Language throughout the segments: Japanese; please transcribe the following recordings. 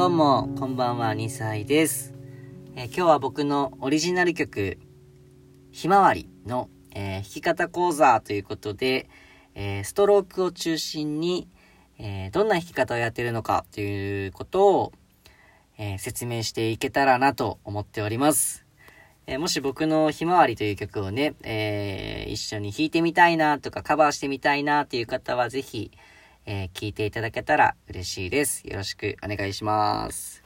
どうも、こんばんは、2歳です。えー今日は僕のオリジナル曲、ひまわりの、えー弾き方講座ということで、えーストロークを中心に、えどんな弾き方をやってるのかということを、え説明していけたらなと思っております。えもし僕のひまわりという曲をね、え一緒に弾いてみたいなとかカバーしてみたいなという方はぜひ、えー聞いていただけたら嬉しいです。よろしくお願いします。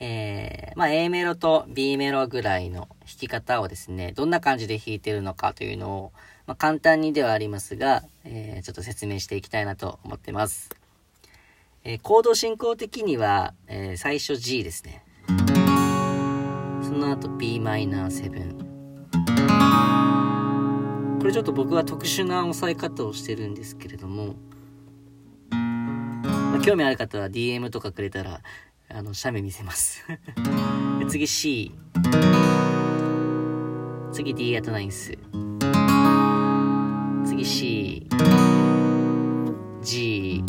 えーまあ A メロと B メロぐらいの弾き方をですね、どんな感じで弾いてるのかというのを、まあ、簡単にではありますが、えーちょっと説明していきたいなと思ってます。えーコード進行的には、えー最初 G ですね。その後 Bm7。これちょっと僕は特殊な押さえ方をしてるんですけれども、まあ興味ある方は DM とかくれたら、あの、写メ見せます。次 C。次 D アトナインス。次 C。G。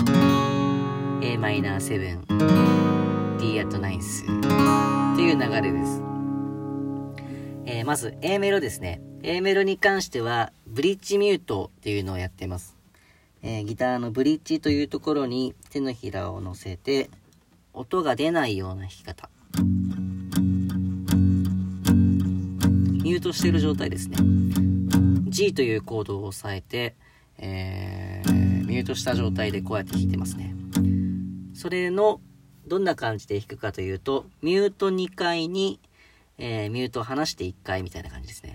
a マイナー7。D アトナインス。っていう流れです。えーまず A メロですね。A メロに関しては、ブリッジミュートっていうのをやってます。えーギターのブリッジというところに手のひらを乗せて、音が出ないような弾き方。ミュートしている状態ですね。G というコードを押さえて、えーミュートした状態でこうやって弾いてますね。それの、どんな感じで弾くかというと、ミュート2回に、えーミュートを離して1回みたいな感じですね。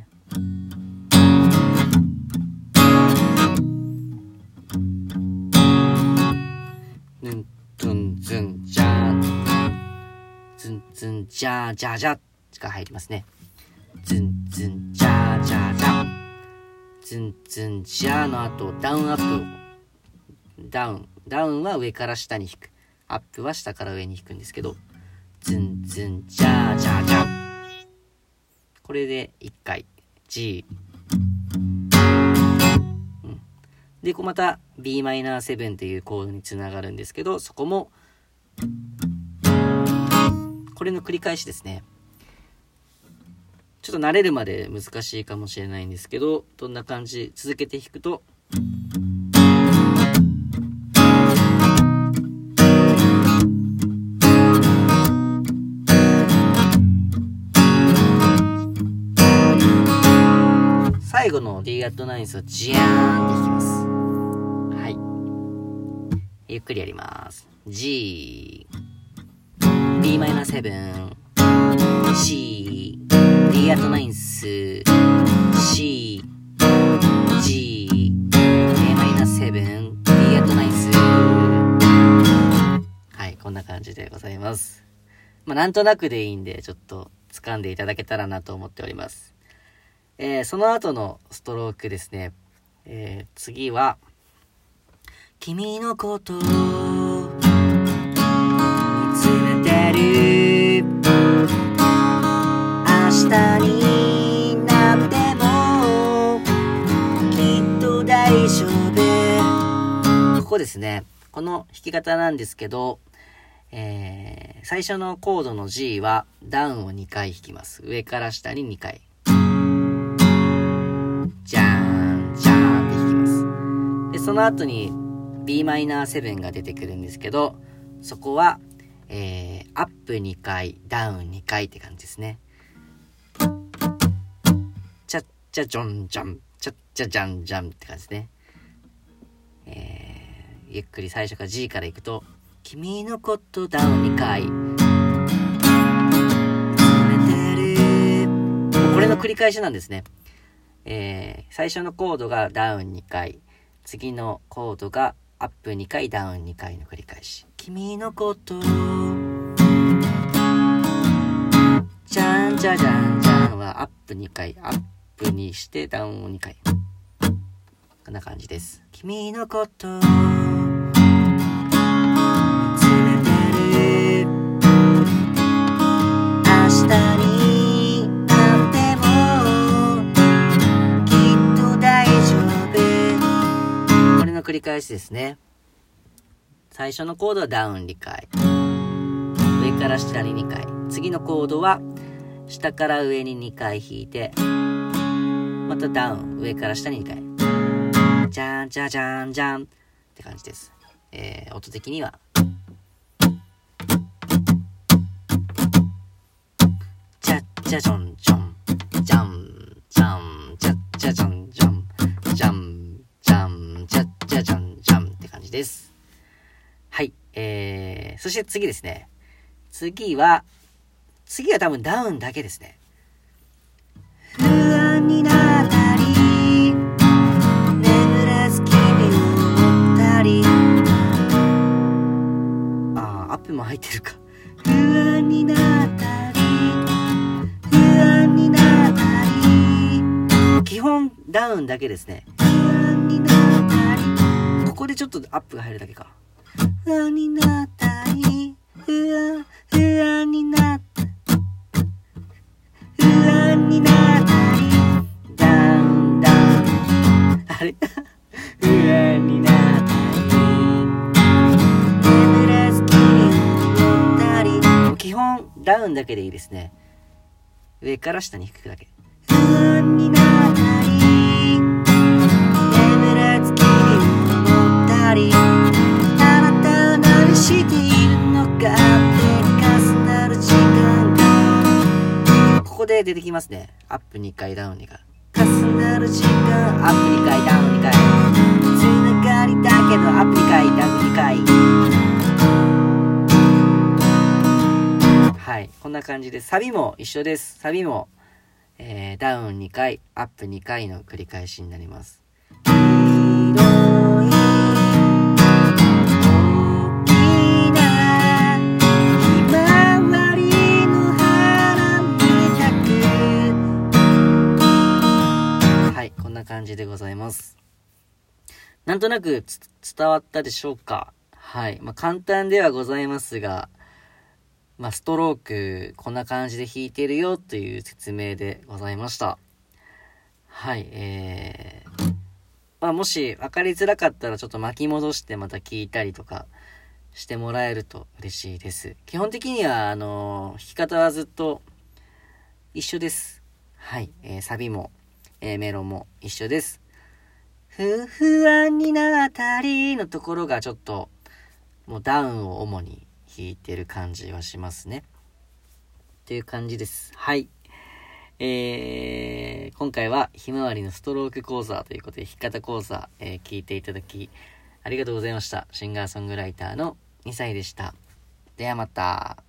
ぬんとんずんじゃーずんずんじゃーじゃーじゃーが入りますね。ずんずんじゃーじゃーじゃーずんずんじゃーの後、ダウンアップ。ダウン。ダウンは上から下に弾く。アップは下から上に弾くんですけど、ずんずんじゃーじゃーじゃーこれで1回 G、でこうまた Bm7 っていうコードにつながるんですけどそこもこれの繰り返しですね。ちょっと慣れるまで難しいかもしれないんですけどどんな感じ続けて弾くと最後の D アットナインスをジャーンって弾きます。はい。ゆっくりやります。G、Bm7、C、D アットナインス、C、G、A-7、D アットナインス。はい、こんな感じでございます。まあ、なんとなくでいいんで、ちょっと掴んでいただけたらなと思っております。えーその後のストロークですね。えー次は、君のことを見つめてる明日になってもきっと大丈夫ここですね。この弾き方なんですけど、えー最初のコードの G はダウンを2回弾きます。上から下に2回。じゃーん、じゃーんって弾きます。で、その後に Bm7 が出てくるんですけど、そこは、えー、アップ2回、ダウン2回って感じですね。ちゃっちゃじょんじゃん、ちゃっちゃじゃんじゃんって感じですね。えー、ゆっくり最初から G からいくと、君のことダウン2回。これの繰り返しなんですね。えー最初のコードがダウン2回、次のコードがアップ2回、ダウン2回の繰り返し。君のこと、じゃんじゃじゃんじゃんはアップ2回、アップにしてダウンを2回。こんな感じです。君のこと、見つめ返しですね最初のコードはダウン2回上から下に2回。次のコードは、下から上に2回弾いて、またダウン、上から下に2回。じゃんじゃじゃんじゃんって感じです。えー、音的には。じゃじゃじょんじょん、じゃん、じゃん、じゃじゃじょんじょです。はい。えー、そして次ですね。次は、次は多分ダウンだけですね。不安になったり、眠らず君を思ったり。ああ、アップも入ってるか。不安になったり、不安になったり。基本ダウンだけですね。ここでちょっとアップが入るだけか。不安になったり、不安、不安になったり。になったりダウンダウンあれ？不安になったり。眠れずきにったり基本ダウンだけでいいですね。上から下に引くだけ。不安になったりで出てきますね。アップ2回、ダウン2回。重なる時間、アップ2回、ダウン2回。つながりだけど、アップ2回、ダウン2回。はい。こんな感じで、サビも一緒です。サビも、えー、ダウン2回、アップ2回の繰り返しになります。感じでございます。なんとなく伝わったでしょうか？はい。まあ、簡単ではございますが、まあ、ストローク、こんな感じで弾いてるよという説明でございました。はい、えー、まあ、もし分かりづらかったらちょっと巻き戻してまた聞いたりとかしてもらえると嬉しいです。基本的には、あのー、弾き方はずっと一緒です。はい、えー、サビも A メロも一緒です。ふ、不安になったりのところがちょっと、もうダウンを主に弾いてる感じはしますね。っていう感じです。はい。えー、今回はひまわりのストローク講座ということで弾き方講座、えー、聞いていただきありがとうございました。シンガーソングライターの2歳でした。ではまた。